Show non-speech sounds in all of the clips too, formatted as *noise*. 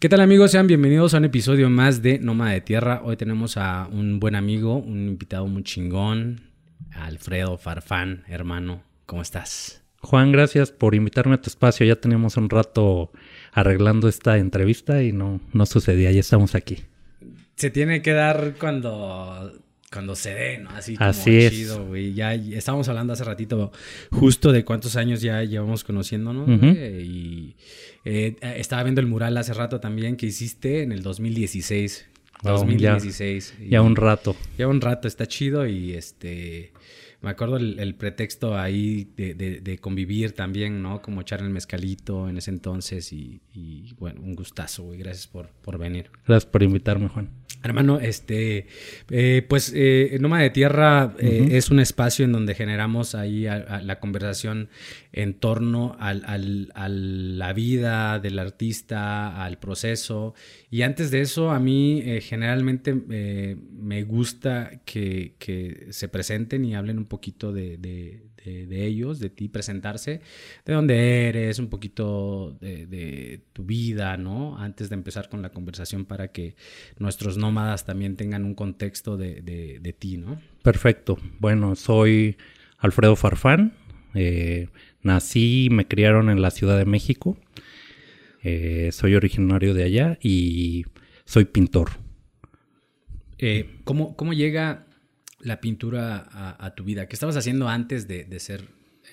¿Qué tal amigos? Sean bienvenidos a un episodio más de Nómada de Tierra. Hoy tenemos a un buen amigo, un invitado muy chingón, Alfredo Farfán, hermano. ¿Cómo estás? Juan, gracias por invitarme a tu espacio. Ya teníamos un rato arreglando esta entrevista y no, no sucedía. Ya estamos aquí. Se tiene que dar cuando cuando se dé, ¿no? Así como Así chido, güey. Ya estábamos hablando hace ratito justo de cuántos años ya llevamos conociéndonos, Y eh, estaba viendo el mural hace rato también que hiciste en el 2016. Wow, 2016. y- Ya un rato. ya un rato, está chido y este... Me acuerdo el, el pretexto ahí de, de- de convivir también, ¿no? Como echar el mezcalito en ese entonces y, y, bueno, un gustazo, güey. Gracias por, por venir. Gracias por invitarme, Juan. Hermano, este, eh, pues eh, Nómada de Tierra eh, es un espacio en donde generamos ahí a- a la conversación en torno al- al- a la vida del artista, al proceso. Y antes de eso, a mí generalmente me gusta que, que se presenten y hablen un poquito de, de- de- de ellos, de ti, presentarse, de dónde eres, un poquito de, de tu vida, ¿no? Antes de empezar con la conversación para que nuestros nómadas también tengan un contexto de, de- de ti, ¿no? Perfecto. Bueno, soy Alfredo Farfán. Eh, nací y me criaron en la Ciudad de México. Eh, soy originario de allá y soy pintor. Eh, ¿cómo, ¿Cómo llega la pintura a, a tu vida? ¿Qué estabas haciendo antes de, de ser...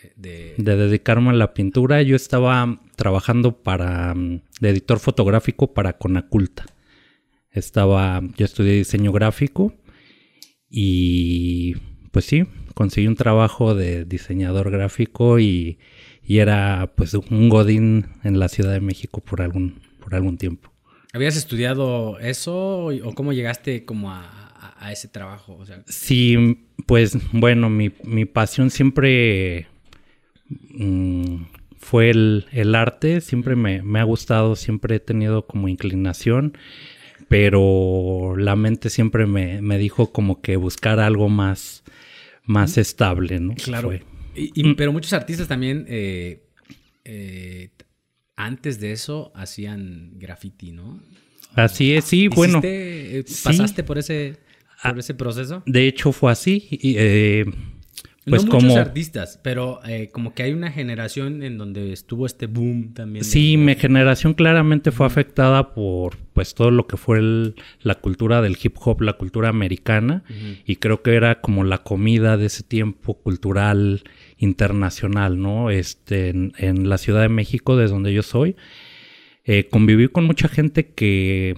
eh, de... De dedicarme a la pintura, yo estaba trabajando para mm, de editor fotográfico para Conaculta. Estaba, yo estudié diseño gráfico y pues sí, conseguí un trabajo de diseñador gráfico y, y era pues un godín en la Ciudad de México por algún, por algún tiempo. ¿Habías estudiado eso o cómo llegaste como a, a- ese trabajo? O sea, Sí, pues bueno, mi, mi pasión siempre mm, fue el, el arte, siempre me, me ha gustado, siempre he tenido como inclinación, pero la mente siempre me, me dijo como que buscar algo más, más estable, ¿no? Claro. Y- y- pero muchos artistas también, eh, eh, antes de eso, hacían graffiti, ¿no? Así es, sí, bueno. ¿Hiciste, eh, sí. ¿Pasaste por ese, por Ah, ese proceso? De hecho fue así, y, eh, pues no como... muchos artistas, pero eh, como que hay una generación en donde estuvo este boom también. de- Sí, mi generación claramente fue afectada por pues todo lo que fue el- la cultura del hip hop, la cultura americana, y creo que era como la comida de ese tiempo cultural internacional, ¿no? Este, en, en la Ciudad de México, desde donde yo soy, eh, conviví con mucha gente que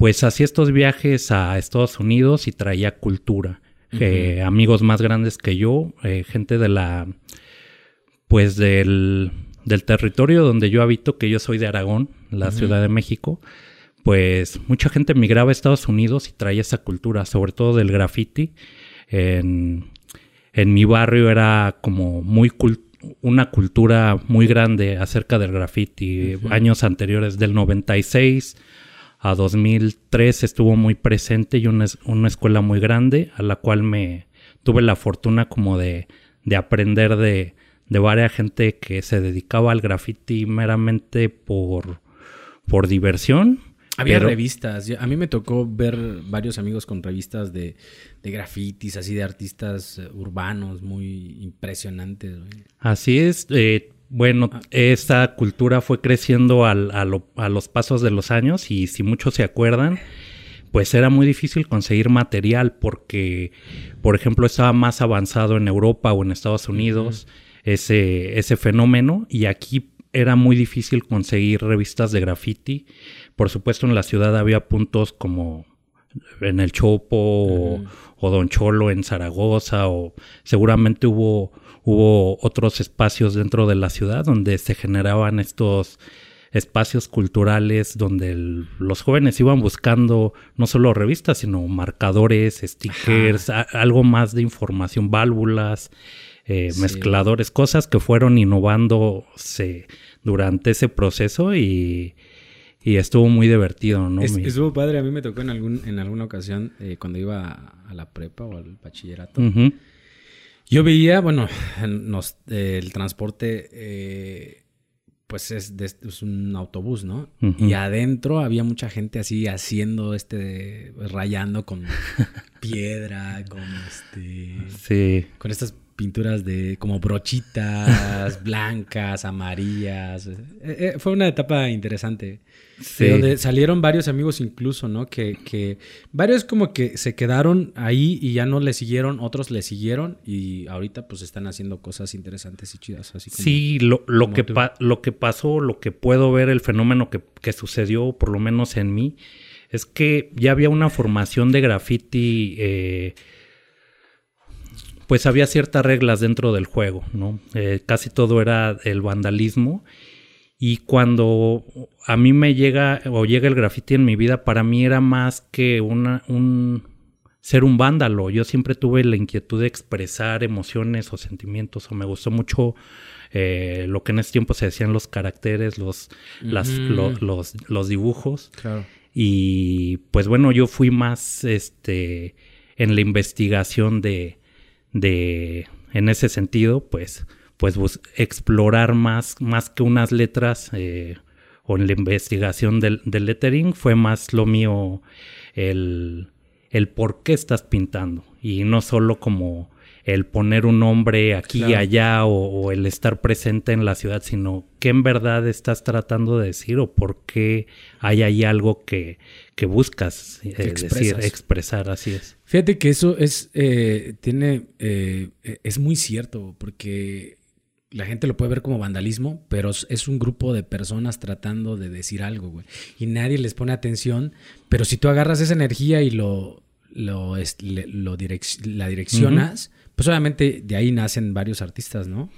pues hacía estos viajes a Estados Unidos y traía cultura. Eh, amigos más grandes que yo, eh, gente de la pues del, del territorio donde yo habito, que yo soy de Aragón, la. Ciudad de México, pues mucha gente migraba a Estados Unidos y traía esa cultura, sobre todo del graffiti. En, en mi barrio era como muy una cultura muy grande acerca del graffiti. Años anteriores, del 96 a 2003 estuvo muy presente y una, una escuela muy grande a la cual me tuve la fortuna como de, de aprender de, de varias gente que se dedicaba al graffiti meramente por, por diversión. Había pero- revistas. A mí me tocó ver varios amigos con revistas de, de grafitis, así de artistas urbanos muy impresionantes. Así es. eh, bueno, Ah. esta cultura fue creciendo al- a, lo- a los pasos de los años y si muchos se acuerdan, pues era muy difícil conseguir material porque, por ejemplo, estaba más avanzado en Europa o en Estados Unidos ese, ese fenómeno y aquí era muy difícil conseguir revistas de graffiti. Por supuesto, en la ciudad había puntos como en el Chopo o- o Don Cholo en Zaragoza o seguramente hubo, hubo otros espacios dentro de la ciudad donde se generaban estos espacios culturales donde el- los jóvenes iban buscando no solo revistas, sino marcadores, stickers, a- algo más de información, válvulas, eh, Sí. mezcladores, cosas que fueron innovándose durante ese proceso y, y estuvo muy divertido, ¿no? Es- estuvo padre. A mí me tocó en, algún, en alguna ocasión eh, cuando iba a, a la prepa o al bachillerato. Yo veía, bueno, nos- eh, el transporte, eh, pues es, un autobús, ¿no? Y adentro había mucha gente así haciendo este, rayando con *laughs* piedra, con este... Sí. Con estas pinturas de como brochitas *laughs* blancas, amarillas. Eh, eh, fue una etapa interesante. Sí. De donde salieron varios amigos incluso, ¿no? Que, que, varios como que se quedaron ahí y ya no le siguieron, otros le siguieron y ahorita pues están haciendo cosas interesantes y chidas. Así sí, lo, lo que lo que pasó, lo que puedo ver, el fenómeno que, que sucedió, por lo menos en mí, es que ya había una formación de graffiti. Eh, pues había ciertas reglas dentro del juego, ¿no? Eh, casi todo era el vandalismo. Y cuando a mí me llega o llega el graffiti en mi vida, para mí era más que una, un ser un vándalo. Yo siempre tuve la inquietud de expresar emociones o sentimientos, o me gustó mucho eh, lo que en ese tiempo se decían los caracteres, los, las, los, los, dibujos. Y pues bueno, yo fui más este, en la investigación de, de, en ese sentido, pues, pues explorar más, más que unas letras eh, o en la investigación del, lettering, fue más lo mío el, el por qué estás pintando. Y no solo como el poner un nombre aquí y allá o, el estar presente en la ciudad, sino qué en verdad estás tratando de decir o por qué hay ahí algo que, que buscas eh, decir, expresar, así es. Fíjate que eso es, eh, tiene, eh, es muy cierto, porque la gente lo puede ver como vandalismo, pero es un grupo de personas tratando de decir algo, güey. Y nadie les pone atención, pero si tú agarras esa energía y lo, lo, lo la direccionas, pues obviamente de ahí nacen varios artistas, ¿no?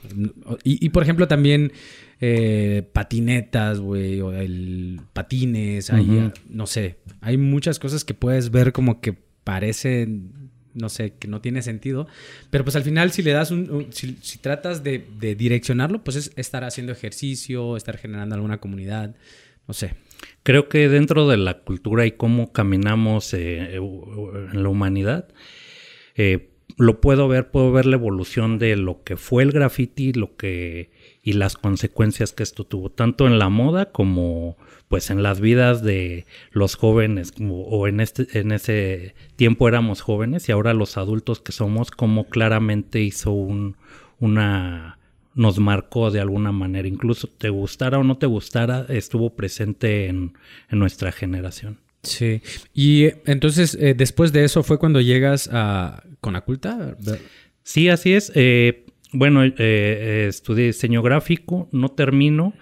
Y, por ejemplo también eh, patinetas, güey, o el patines, ahí, no sé, hay muchas cosas que puedes ver como que parecen, no sé, que no tiene sentido, pero pues al final si le das un, si, tratas de, direccionarlo, pues es estar haciendo ejercicio, estar generando alguna comunidad, no sé. Creo que dentro de la cultura y cómo caminamos eh, en la humanidad, eh, lo puedo ver, puedo ver la evolución de lo que fue el graffiti, lo que y las consecuencias que esto tuvo, tanto en la moda como pues en las vidas de los jóvenes, o en este, en ese tiempo éramos jóvenes y ahora los adultos que somos, como claramente hizo un, una nos marcó de alguna manera, incluso te gustara o no te gustara, estuvo presente en, en nuestra generación. Sí, y entonces eh, después de eso fue cuando llegas a Conaculta. Sí, así es. Eh, bueno, eh, estudié diseño gráfico, no termino,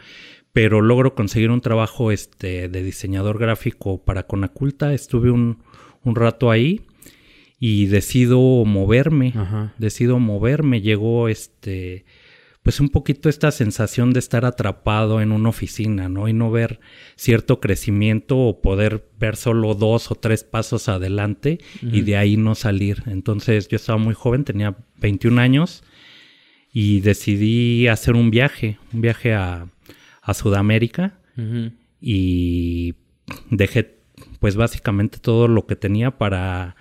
pero logro conseguir un trabajo este, de diseñador gráfico para Conaculta. Estuve un, un rato ahí y decido moverme, decido moverme. Llegó este pues un poquito esta sensación de estar atrapado en una oficina, ¿no? Y no ver cierto crecimiento o poder ver solo dos o tres pasos adelante y de ahí no salir. Entonces yo estaba muy joven, tenía 21 años y decidí hacer un viaje, un viaje a, Sudamérica y dejé pues básicamente todo lo que tenía para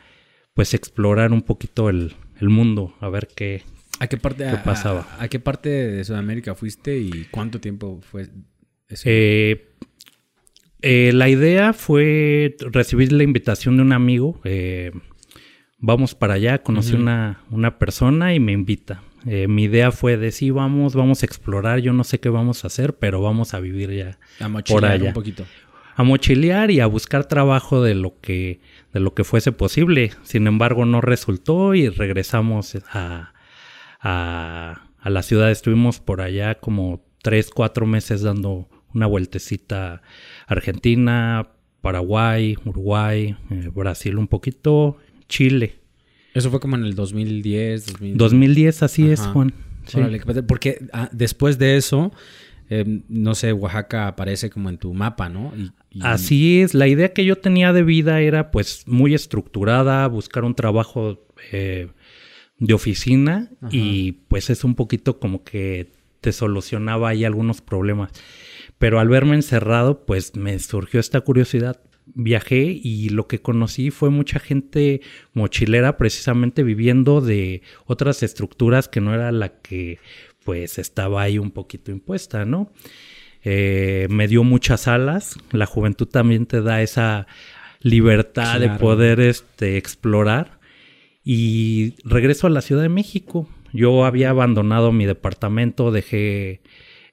pues explorar un poquito el, el mundo, a ver qué, ¿A qué parte, pasaba? A, qué parte de Sudamérica fuiste y cuánto tiempo fue eso? Eh, eh, la idea fue recibir la invitación de un amigo. Eh, vamos para allá, conocí una, una, persona y me invita. mi idea fue de sí, vamos, vamos a explorar. Yo no sé qué vamos a hacer, pero vamos a vivir ya a por allá. un poquito. A mochilear y a buscar trabajo de lo que de lo que fuese posible. Sin embargo, no resultó y regresamos a, a, la ciudad. Estuvimos por allá como tres, cuatro meses dando una vueltecita Argentina, Paraguay, Uruguay, eh, Brasil un poquito, Chile. Eso fue como en el 2010, 2010, así es, Juan. porque ah, después de eso, em, no sé, Oaxaca aparece como en tu mapa, ¿no? Así es, la idea que yo tenía de vida era pues muy estructurada, buscar un trabajo eh, de oficina y pues es un poquito como que te solucionaba ahí algunos problemas. Pero al verme encerrado, pues me surgió esta curiosidad. Viajé y lo que conocí fue mucha gente mochilera precisamente viviendo de otras estructuras que no era la que pues estaba ahí un poquito impuesta, ¿no? eh, me dio muchas alas. La juventud también te da esa libertad de poder este, explorar. Y regreso a la Ciudad de México. Yo había abandonado mi departamento, dejé,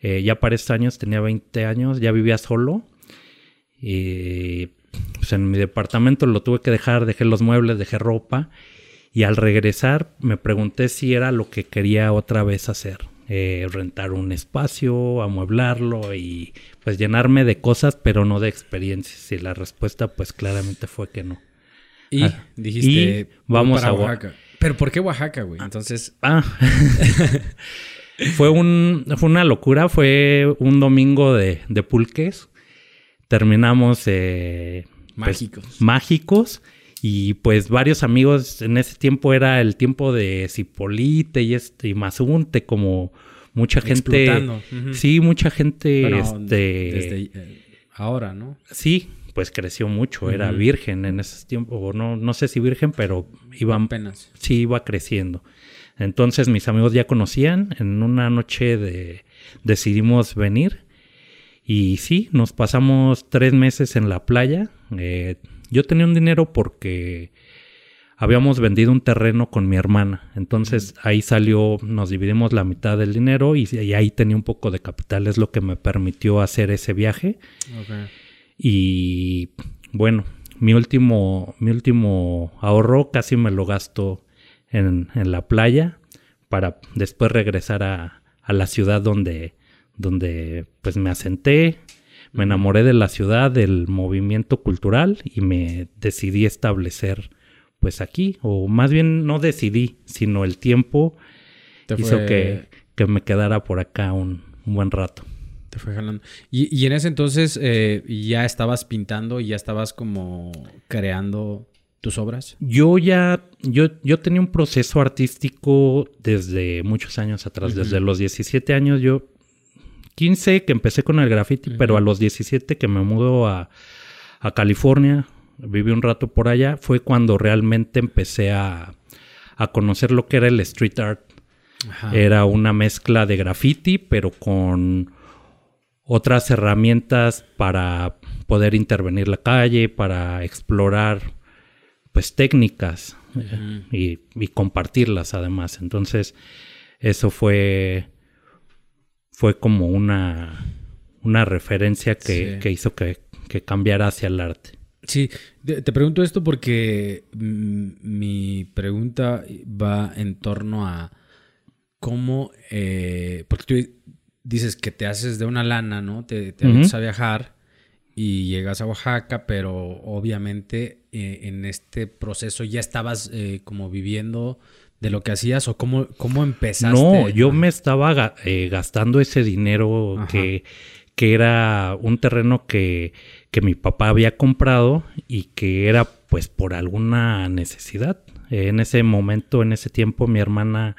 eh, ya para estos años, tenía 20 años, ya vivía solo. Y pues en mi departamento lo tuve que dejar, dejé los muebles, dejé ropa. Y al regresar me pregunté si era lo que quería otra vez hacer. Eh, rentar un espacio, amueblarlo y pues llenarme de cosas, pero no de experiencias. Y la respuesta pues claramente fue que no. Y ah, dijiste, vamos a Oaxaca. Pero ¿por qué Oaxaca, güey? Entonces... Ah. *laughs* fue, un, fue una locura, fue un domingo de, de pulques. Terminamos... Eh, pues, mágicos. mágicos. Y pues varios amigos, en ese tiempo era el tiempo de Cipolite y este y Mazunte, como mucha gente. Sí, mucha gente. este, desde eh, ahora, ¿no? Sí, pues creció mucho, era virgen en ese tiempo, o no, no sé si virgen, pero iba apenas. Sí, iba creciendo. Entonces mis amigos ya conocían, en una noche de, decidimos venir y sí, nos pasamos tres meses en la playa. Eh, yo tenía un dinero porque habíamos vendido un terreno con mi hermana. Entonces ahí salió, nos dividimos la mitad del dinero y, ahí tenía un poco de capital. Es lo que me permitió hacer ese viaje. Y bueno, mi último, mi último ahorro casi me lo gasto en, la playa para después regresar a, a la ciudad donde, donde pues me asenté, me enamoré de la ciudad, del movimiento cultural y me decidí establecer pues aquí, o más bien no decidí, sino el tiempo hizo que, me quedara por acá un, buen rato. Te fue jalando. Y, en ese entonces eh, ya estabas pintando y ya estabas como creando tus obras? Yo ya, yo, yo tenía un proceso artístico desde muchos años atrás, desde los 17 años yo 15 que empecé con el graffiti, pero a los 17 que me mudo a, California, viví un rato por allá, fue cuando realmente empecé a, conocer lo que era el street art. Era una mezcla de graffiti, pero con otras herramientas para poder intervenir la calle, para explorar pues técnicas y, y, compartirlas además. Entonces, eso fue fue como una, una referencia que, hizo que, cambiara hacia el arte. Sí, te, pregunto esto porque mi pregunta va en torno a cómo, eh, porque tú dices que te haces de una lana, ¿no? Te, te a viajar y llegas a Oaxaca, pero obviamente eh, en este proceso ya estabas eh, como viviendo de lo que hacías o cómo, cómo empezaste? No, yo me estaba eh, gastando ese dinero que, que, era un terreno que, que, mi papá había comprado y que era pues por alguna necesidad. en ese momento, en ese tiempo, mi hermana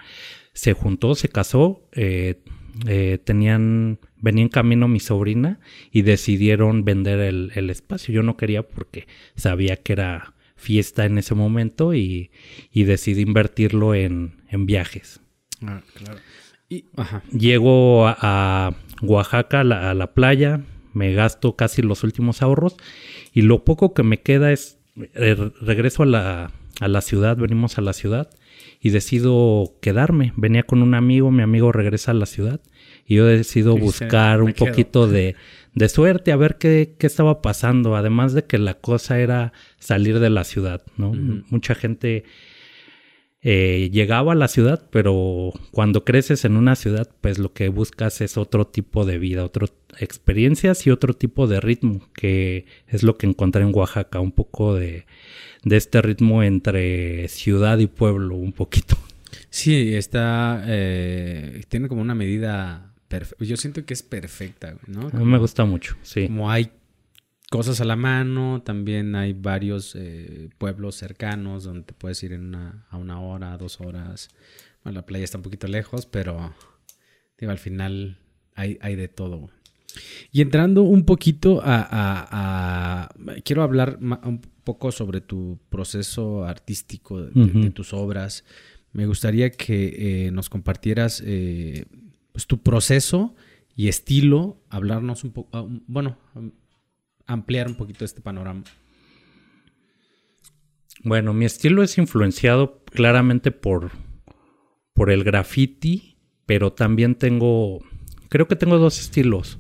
se juntó, se casó, eh, eh, tenían, venía en camino mi sobrina y decidieron vender el, el espacio. Yo no quería porque sabía que era fiesta en ese momento y, decidí invertirlo en, viajes. Ah, claro. Llego a, Oaxaca, a la, playa, me gasto casi los últimos ahorros y lo poco que me queda es, eh, regreso a la, a la ciudad, venimos a la ciudad y decido quedarme. Venía con un amigo, mi amigo regresa a la ciudad y yo decido buscar un poquito de, de suerte a ver qué, qué, estaba pasando, además de que la cosa era salir de la ciudad, ¿no? Mucha gente eh, llegaba a la ciudad, pero cuando creces en una ciudad, pues lo que buscas es otro tipo de vida, otras experiencias y otro tipo de ritmo, que es lo que encontré en Oaxaca, un poco de, de este ritmo entre ciudad y pueblo, un poquito. Sí, está, eh, tiene como una medida yo siento que es perfecta, ¿no? a mí me gusta mucho, sí. Como hay cosas a la mano, también hay varios eh, pueblos cercanos donde te puedes ir en una, a una hora, dos horas. Bueno, la playa está un poquito lejos, pero digo, al final hay, hay de todo. Y entrando un poquito a, quiero hablar poco sobre tu proceso artístico de, tus obras. Me gustaría que eh, nos compartieras eh, pues, tu proceso y estilo, hablarnos un poco, ah, bueno, ampliar un poquito este panorama. Bueno, mi estilo es influenciado claramente por, por el graffiti, pero también tengo, creo que tengo dos estilos.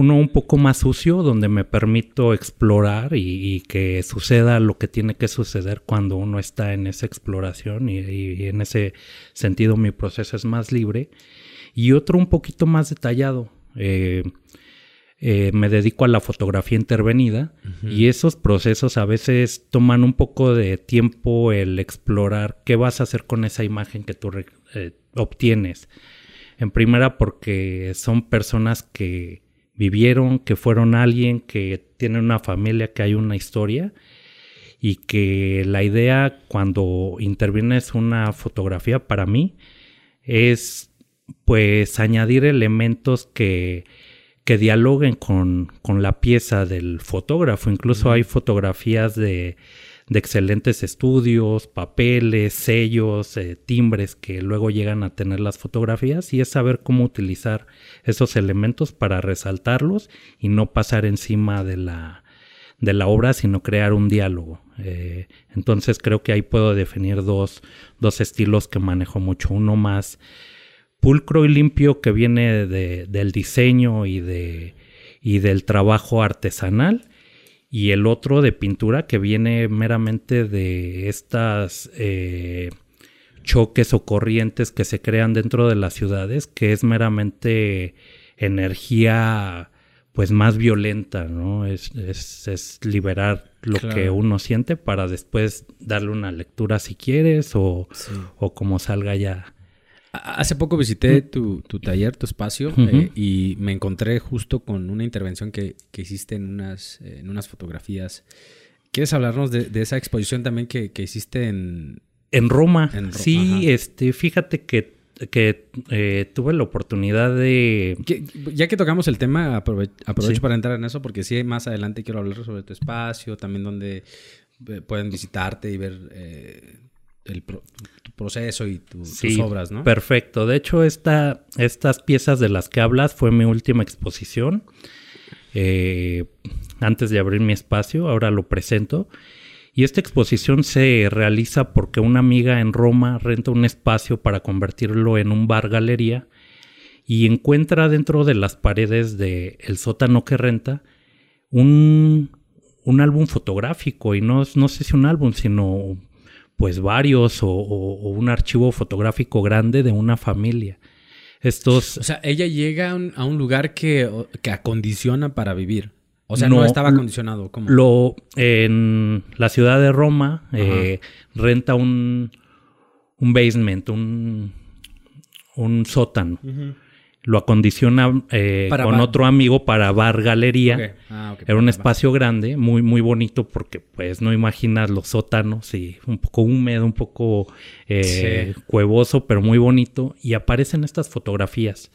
Uno un poco más sucio, donde me permito explorar y, que suceda lo que tiene que suceder cuando uno está en esa exploración y, en ese sentido mi proceso es más libre. Y otro un poquito más detallado. Eh, eh, me dedico a la fotografía intervenida y esos procesos a veces toman un poco de tiempo el explorar qué vas a hacer con esa imagen que tú eh, obtienes. En primera porque son personas que vivieron, que fueron alguien, que tienen una familia, que hay una historia y que la idea cuando intervienes una fotografía para mí es pues añadir elementos que que dialoguen con, la pieza del fotógrafo. Incluso hay fotografías de, excelentes estudios, papeles, sellos, eh, timbres que luego llegan a tener las fotografías y es saber cómo utilizar esos elementos para resaltarlos y no pasar encima de la, de la obra, sino crear un diálogo. Eh, entonces creo que ahí puedo definir dos, dos estilos que manejo mucho. Uno más pulcro y limpio que viene de, del diseño y, de, y del trabajo artesanal y el otro de pintura que viene meramente de estas eh, choques o corrientes que se crean dentro de las ciudades, que es meramente energía pues más violenta, ¿no? Es, es, liberar lo que uno siente para después darle una lectura si quieres o, o como salga ya Hace poco visité tu, taller, tu espacio, eh, y me encontré justo con una intervención que, hiciste en unas, en unas fotografías. ¿Quieres hablarnos de, esa exposición también que, hiciste en... En Roma. sí, este, fíjate que, que eh, tuve la oportunidad de... ya que tocamos el tema, aprovecho para entrar en eso, porque sí, más adelante quiero hablar sobre tu espacio, también donde eh, pueden visitarte y ver el proceso y tus obras, ¿no? Perfecto. De hecho, esta, estas piezas de las que hablas fue mi última exposición. Eh, antes de abrir mi espacio, ahora lo presento. Y esta exposición se realiza porque una amiga en Roma renta un espacio para convertirlo en un bar galería y encuentra dentro de las paredes del el sótano que renta un, un álbum fotográfico y no, no sé si un álbum, sino pues varios o, un archivo fotográfico grande de una familia. Estos... O sea, ella llega a un, lugar que, acondiciona para vivir. O sea, no, estaba acondicionado. ¿Cómo? Lo, en la ciudad de Roma eh, renta un, un basement, un, un sótano lo acondiciona eh, con otro amigo para bar galería. Ah, Era un espacio grande, muy, muy bonito porque pues no imaginas los sótanos y un poco húmedo, un poco eh, cuevoso, pero muy bonito. Y aparecen estas fotografías.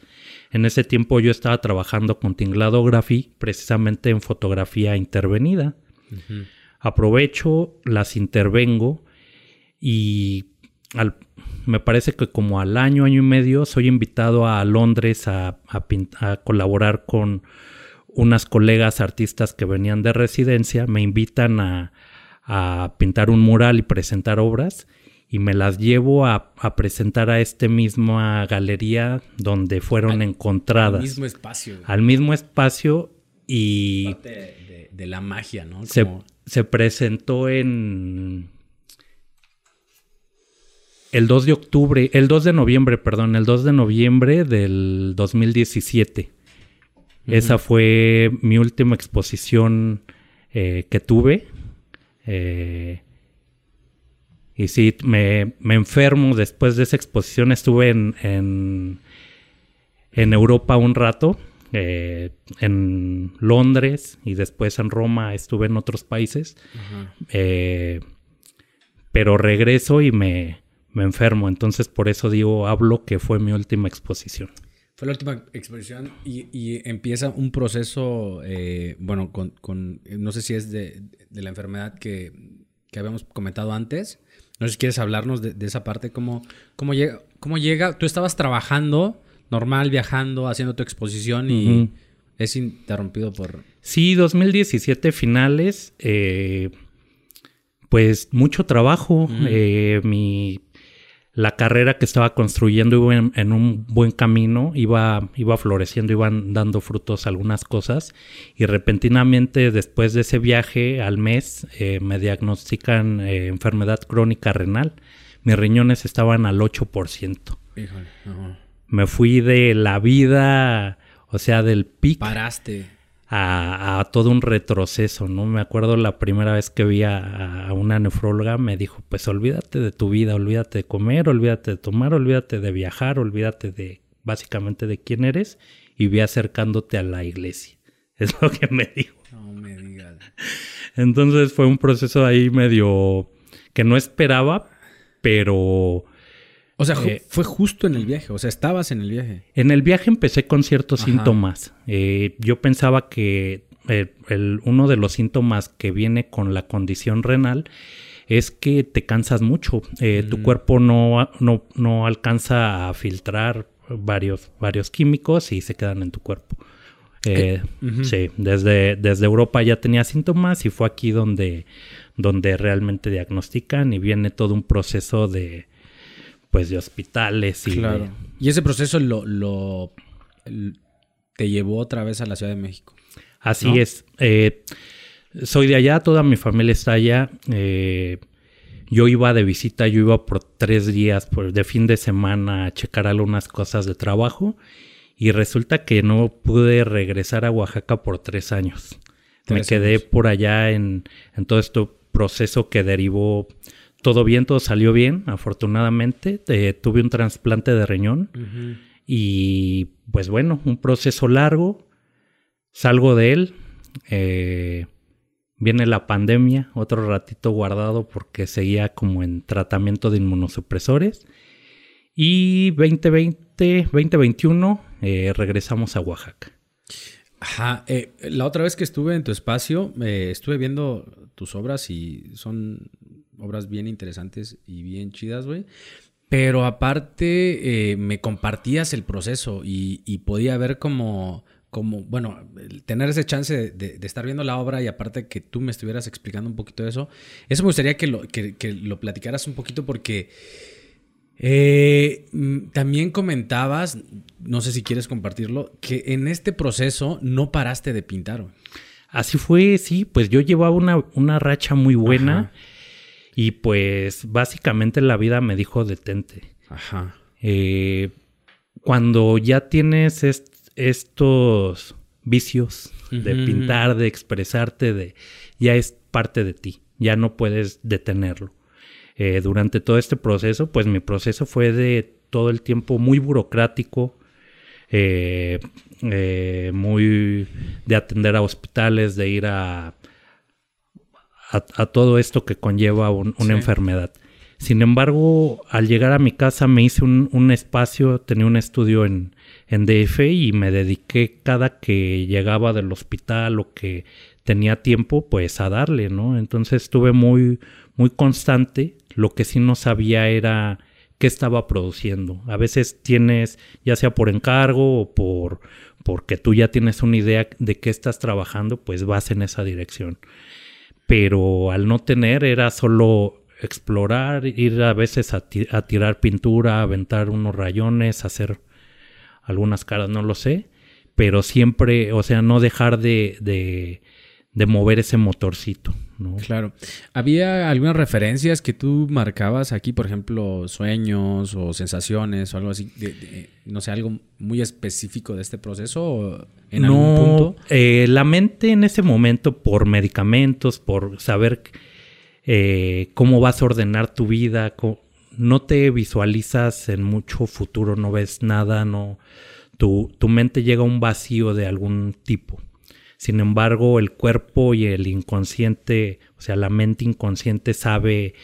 En ese tiempo yo estaba trabajando con Tinglado Graphy, precisamente en fotografía intervenida. Aprovecho, las intervengo y al, me parece que como al año, año y medio, soy invitado a Londres a, colaborar con unas colegas artistas que venían de residencia, me invitan a, pintar un mural y presentar obras y me las llevo a, presentar a esta misma galería donde fueron encontradas. Al mismo espacio. Al mismo espacio y... Parte de, la magia, ¿no? se presentó en el 2 de octubre, el 2 de noviembre, perdón, el 2 de noviembre del 2017. Esa fue mi última exposición eh, que tuve. Eh, y sí, me, enfermo después de esa exposición. Estuve en, en, Europa un rato, eh, en Londres y después en Roma. Estuve en otros países. pero regreso y me, me enfermo. Entonces por eso digo, hablo que fue mi última exposición. Fue la última exposición y, empieza un proceso, eh, bueno, con, no sé si es de, la enfermedad que, habíamos comentado antes. No sé si quieres hablarnos de, esa parte, cómo, cómo, llega, cómo llega, tú estabas trabajando normal, viajando, haciendo tu exposición y es interrumpido por... Sí, 2017 finales, eh, pues mucho trabajo. Eh, mi, la carrera que estaba construyendo iba en, un buen camino, iba, iba floreciendo, iban dando frutos algunas cosas y repentinamente después de ese viaje al mes eh, me diagnostican enfermedad crónica renal. Mis riñones estaban al 8%. Híjole, Me fui de la vida o sea, del pic. Paraste. A, todo un retroceso, ¿no? Me acuerdo la primera vez que vi a, una nefróloga, me dijo, pues olvídate de tu vida, olvídate de comer, olvídate de tomar, olvídate de viajar, olvídate de básicamente de quién eres y ve acercándote a la iglesia. *laughs* Es lo que me dijo. No me digas. *laughs* Entonces fue un proceso ahí medio que no esperaba, pero o sea, eh, fue justo en el viaje, o sea, estabas en el viaje. En el viaje empecé con ciertos síntomas. Eh, yo pensaba que eh, el, uno de los síntomas que viene con la condición renal es que te cansas mucho. Tu mm. cuerpo no, no, no, alcanza a filtrar varios, varios químicos y se quedan en tu cuerpo. Sí, desde, desde Europa ya tenía síntomas y fue aquí donde, donde realmente diagnostican y viene todo un proceso de pues de hospitales y claro. y ese proceso lo, te llevó otra vez a la Ciudad de México así es. Eh, soy de allá toda mi familia está allá. Eh, yo iba de visita yo iba por tres días por, de fin de semana a checar algunas cosas de trabajo y resulta que no pude regresar a Oaxaca por tres años. Me quedé por allá en, en todo este proceso que derivó todo bien, todo salió bien, afortunadamente. Eh, tuve un trasplante de riñón y pues bueno, un proceso largo. Salgo de él. Eh, viene la pandemia, otro ratito guardado porque seguía como en tratamiento de inmunosupresores. Y 2020, 2021 eh, regresamos a Oaxaca. Ajá, la otra vez que estuve en tu espacio, estuve viendo tus obras y son obras bien interesantes y bien chidas, güey. Pero aparte, eh, me compartías el proceso y, podía ver como, como, bueno, tener ese chance de, estar viendo la obra y aparte que tú me estuvieras explicando un poquito de eso. Eso me gustaría que lo, que, lo platicaras un poquito porque eh, mm, también comentabas, no sé si quieres compartirlo, que en este proceso no paraste de pintar. Así fue, sí, pues yo llevaba una, una racha muy buena. Y pues básicamente la vida me dijo detente. Ajá. Eh, cuando ya tienes estos vicios de pintar, de expresarte, de ya es parte de ti, ya no puedes detenerlo. Eh, durante todo este proceso, pues mi proceso fue de todo el tiempo muy burocrático, eh, muy de atender a hospitales, de ir a a, todo esto que conlleva una enfermedad. Sin embargo, al llegar a mi casa me hice un, espacio, tenía un estudio en, DF y me dediqué cada que llegaba del hospital o que tenía tiempo, pues a darle, ¿no? Entonces estuve muy, muy constante. Lo que sí no sabía era qué estaba produciendo. A veces tienes, ya sea por encargo o por porque tú ya tienes una idea de qué estás trabajando, pues vas en esa dirección pero al no tener era solo explorar, ir a veces a, tirar pintura, aventar unos rayones, hacer algunas caras, no lo sé, pero siempre, o sea, no dejar de, de, de mover ese motorcito. ¿No? Claro. ¿Había algunas referencias que tú marcabas aquí, por ejemplo, sueños o sensaciones o algo así? no sé, algo muy específico de este proceso en no, algún punto. Eh, la mente en ese momento, por medicamentos, por saber eh, cómo vas a ordenar tu vida, no te visualizas en mucho futuro, no ves nada, no. Tu, tu mente llega a un vacío de algún tipo. Sin embargo, el cuerpo y el inconsciente, o sea, la mente inconsciente sabe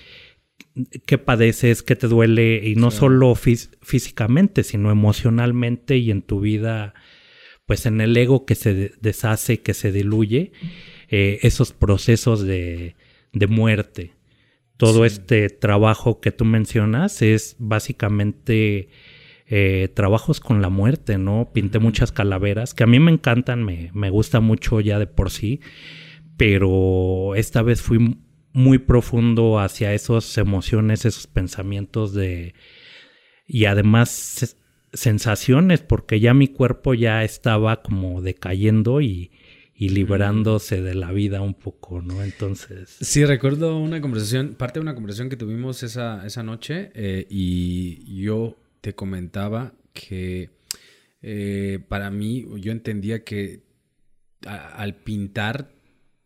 qué padeces, qué te duele, y no solo físicamente, sino emocionalmente y en tu vida, pues en el ego que se deshace, que se diluye, eh, esos procesos de, muerte. Todo este trabajo que tú mencionas es básicamente eh, trabajos con la muerte, ¿no? Pinté muchas calaveras que a mí me encantan, me, me gusta mucho ya de por sí, pero esta vez fui muy profundo hacia esas emociones, esos pensamientos de... y además sensaciones, porque ya mi cuerpo ya estaba como decayendo y, y liberándose de la vida un poco, ¿no? Entonces... Sí, recuerdo una conversación, parte de una conversación que tuvimos esa, esa noche eh, y yo te comentaba que eh, para mí yo entendía que al pintar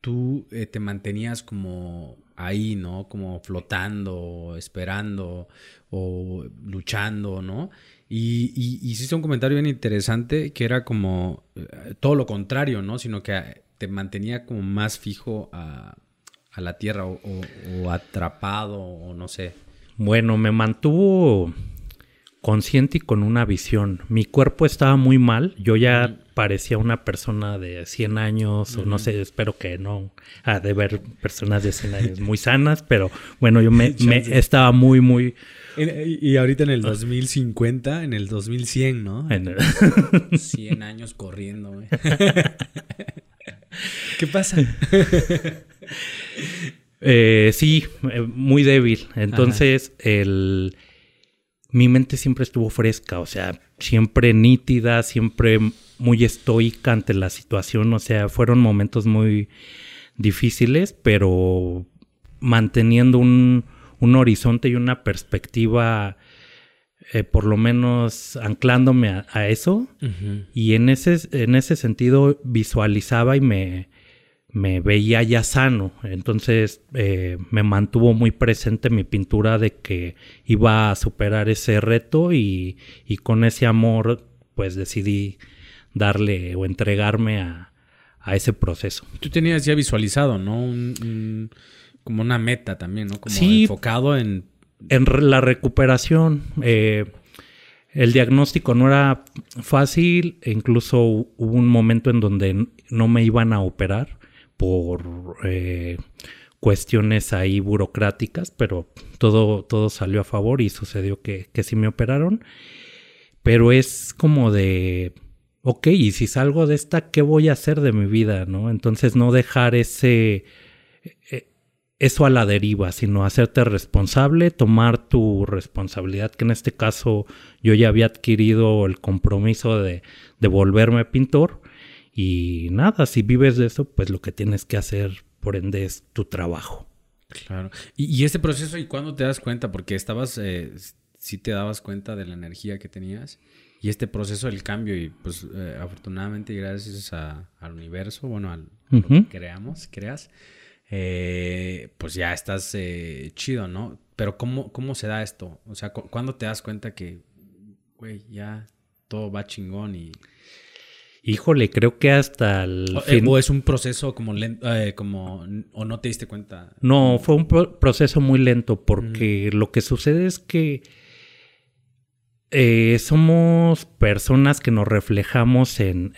tú eh, te mantenías como ahí, ¿no? Como flotando, esperando o luchando, ¿no? Y, hiciste un comentario bien interesante que era como eh, todo lo contrario, ¿no? Sino que te mantenía como más fijo a, la tierra o, atrapado o no sé. Bueno, me mantuvo consciente y con una visión. Mi cuerpo estaba muy mal, yo ya parecía una persona de 100 años, o no sé, espero que no, ha de ver personas de 100 años muy sanas, pero bueno, yo me, *laughs* me estaba muy, muy y ahorita en el 2050, en el 2100, ¿no? 100 *laughs* años corriendo, güey. *laughs* ¿Qué pasa? Eh, sí, eh, muy débil. Entonces, el, mi mente siempre estuvo fresca, o sea, siempre nítida, siempre muy estoica ante la situación. O sea, fueron momentos muy difíciles, pero manteniendo un, un horizonte y una perspectiva, eh, por lo menos anclándome a, eso. Y en ese, en ese sentido visualizaba y me, me veía ya sano. Entonces eh, me mantuvo muy presente mi pintura de que iba a superar ese reto y, y con ese amor pues decidí darle o entregarme a, a ese proceso. Tú tenías ya visualizado, ¿no? un, como una meta también, ¿no? Como enfocado en... En la recuperación. Eh, el diagnóstico no era fácil, incluso hubo un momento en donde no me iban a operar por eh, cuestiones ahí burocráticas, pero todo, todo salió a favor y sucedió que, que sí me operaron. Pero es como de, ok, y si salgo de esta, ¿qué voy a hacer de mi vida? ¿no? Entonces no dejar ese... Eh, eso a la deriva, sino hacerte responsable, tomar tu responsabilidad, que en este caso yo ya había adquirido el compromiso de, de volverme pintor. Y nada, si vives de eso, pues lo que tienes que hacer, por ende, es tu trabajo. Claro. Y, este proceso, ¿y cuándo te das cuenta? Porque estabas, eh, sí te dabas cuenta de la energía que tenías. Y este proceso del cambio, y pues eh, afortunadamente gracias al universo, bueno, al que creamos, creas, eh, pues ya estás eh, chido, ¿no? Pero ¿cómo, ¿cómo se da esto? O sea, ¿cuándo te das cuenta que, güey, ya todo va chingón y... Híjole, creo que hasta el... O, es un proceso como lento, eh, como... o no te diste cuenta. No, fue un proceso muy lento porque lo que sucede es que somos personas que nos reflejamos en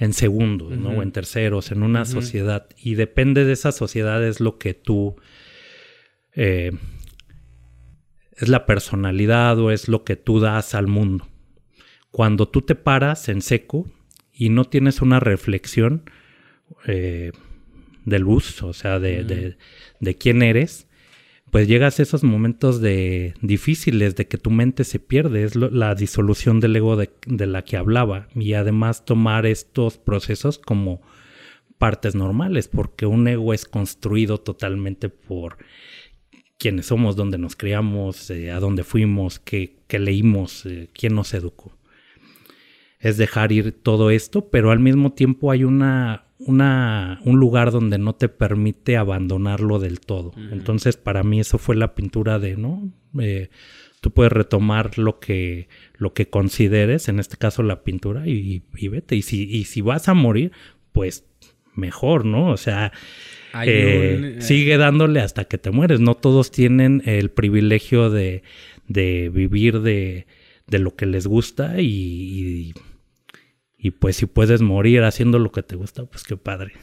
en segundos, ¿no? O en terceros, en una sociedad. Y depende de esa sociedad es lo que tú... Eh, es la personalidad o es lo que tú das al mundo. Cuando tú te paras en seco y no tienes una reflexión eh, de luz, o sea, de, de, de quién eres, pues llegas a esos momentos de difíciles de que tu mente se pierde, es la disolución del ego de, la que hablaba y además tomar estos procesos como partes normales, porque un ego es construido totalmente por quienes somos, dónde nos criamos, eh, a dónde fuimos, qué, leímos, eh, quién nos educó. Es dejar ir todo esto, pero al mismo tiempo hay una una, un lugar donde no te permite abandonarlo del todo. Entonces, para mí eso fue la pintura de, ¿no? Eh, tú puedes retomar lo que, lo que consideres, en este caso la pintura, y, vete. Y si, y si vas a morir, pues mejor, ¿no? O sea, eh, eh, sigue dándole hasta que te mueres. No todos tienen el privilegio de, de vivir de, de lo que les gusta y Y pues si puedes morir haciendo lo que te gusta, pues qué padre.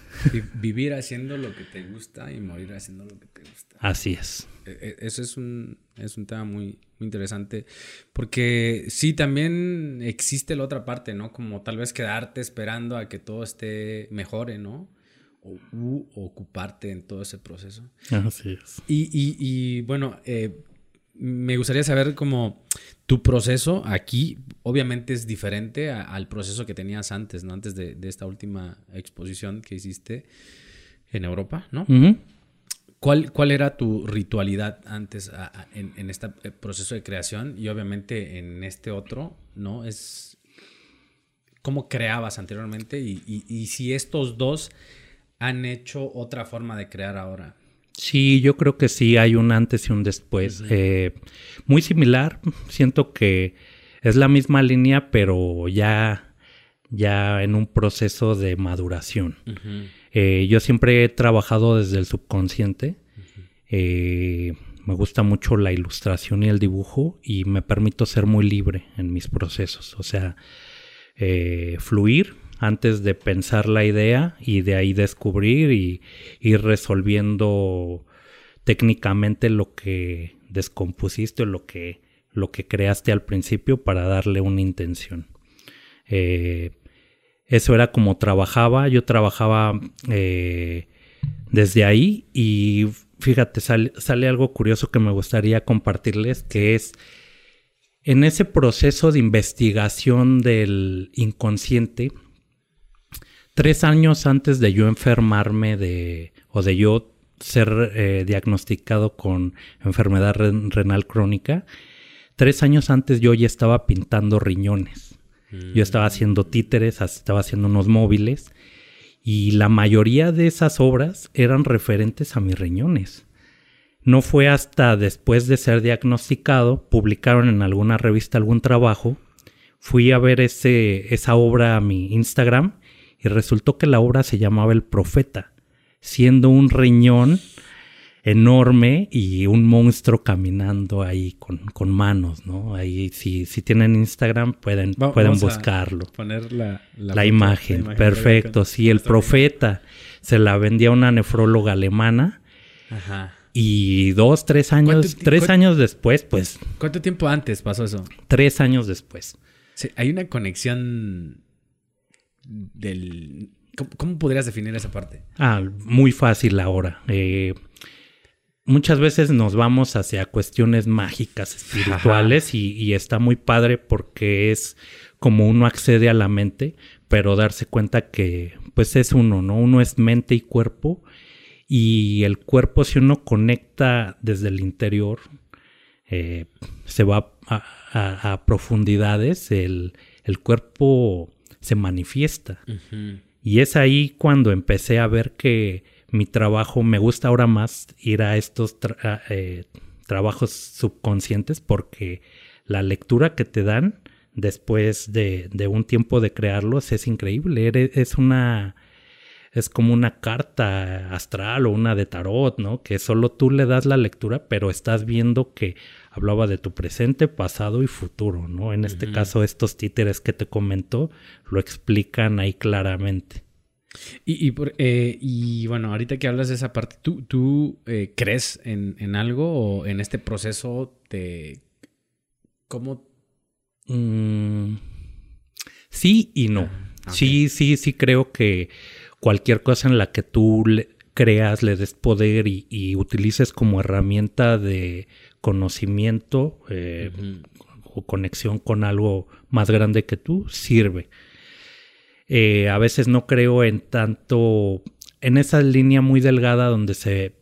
Vivir haciendo lo que te gusta y morir haciendo lo que te gusta. Así es. E, e, eso es un, es un tema muy, muy interesante. Porque sí, también existe la otra parte, ¿no? Como tal vez quedarte esperando a que todo esté mejore, ¿no? O ocuparte en todo ese proceso. Así es. Y, y, y bueno, eh, me gustaría saber cómo tu proceso aquí obviamente es diferente al proceso que tenías antes, ¿no? Antes de, esta última exposición que hiciste en Europa, ¿no? ¿Cuál, ¿Cuál, era tu ritualidad antes en, este proceso de creación y obviamente en este otro, ¿no? Es cómo creabas anteriormente y si estos dos han hecho otra forma de crear ahora. Sí, yo creo que sí hay un antes y un después. Eh, muy similar, siento que es la misma línea, pero ya, ya en un proceso de maduración. Eh, yo siempre he trabajado desde el subconsciente. Eh, me gusta mucho la ilustración y el dibujo y me permito ser muy libre en mis procesos. O sea, fluir antes de pensar la idea y de ahí descubrir y ir resolviendo técnicamente lo que descompusiste o lo que, lo que creaste al principio para darle una intención. Eh, eso era como trabajaba, yo trabajaba eh, desde ahí y fíjate, sale algo curioso que me gustaría compartirles, que es en ese proceso de investigación del inconsciente, tres años antes de yo enfermarme de, o de yo ser eh, diagnosticado con enfermedad renal crónica, tres años antes yo ya estaba pintando riñones. Yo estaba mm. haciendo títeres, estaba haciendo unos móviles y la mayoría de esas obras eran referentes a mis riñones. No fue hasta después de ser diagnosticado, publicaron en alguna revista algún trabajo, fui a ver ese, esa obra a mi Instagram y resultó que la obra se llamaba El Profeta, siendo un riñón enorme y un monstruo caminando ahí con, manos, ¿no? Ahí si, si tienen Instagram pueden, pueden buscarlo. poner la, imagen. Perfecto, sí, el profeta se la vendía a una nefróloga alemana. Ajá. Y dos, tres años, tres años después, pues. ¿Cuánto tiempo antes pasó eso? Tres años después. Sí, hay una conexión del... ¿Cómo, podrías definir esa parte? Ah, muy fácil ahora. Eh, muchas veces nos vamos hacia cuestiones mágicas, espirituales, y, está muy padre porque es como uno accede a la mente, pero darse cuenta que pues es uno, ¿no? Uno es mente y cuerpo, y el cuerpo si uno conecta desde el interior, eh, se va a, profundidades, el, el cuerpo se manifiesta. Y es ahí cuando empecé a ver que mi trabajo me gusta ahora más ir a estos eh, trabajos subconscientes porque la lectura que te dan después de, un tiempo de crearlos es increíble. Es una. Es como una carta astral o una de tarot, ¿no? Que solo tú le das la lectura, pero estás viendo que hablaba de tu presente, pasado y futuro, ¿no? En este caso, estos títeres que te comentó lo explican ahí claramente. Y, eh, y, bueno, ahorita que hablas de esa parte, ¿tú, tú eh, crees en, algo o en este proceso de cómo... Mm, sí y no. Ah, sí, sí, sí creo que cualquier cosa en la que tú creas, le des poder y, y utilices como herramienta de conocimiento eh, o conexión con algo más grande que tú, sirve. Eh, a veces no creo en tanto, en esa línea muy delgada donde se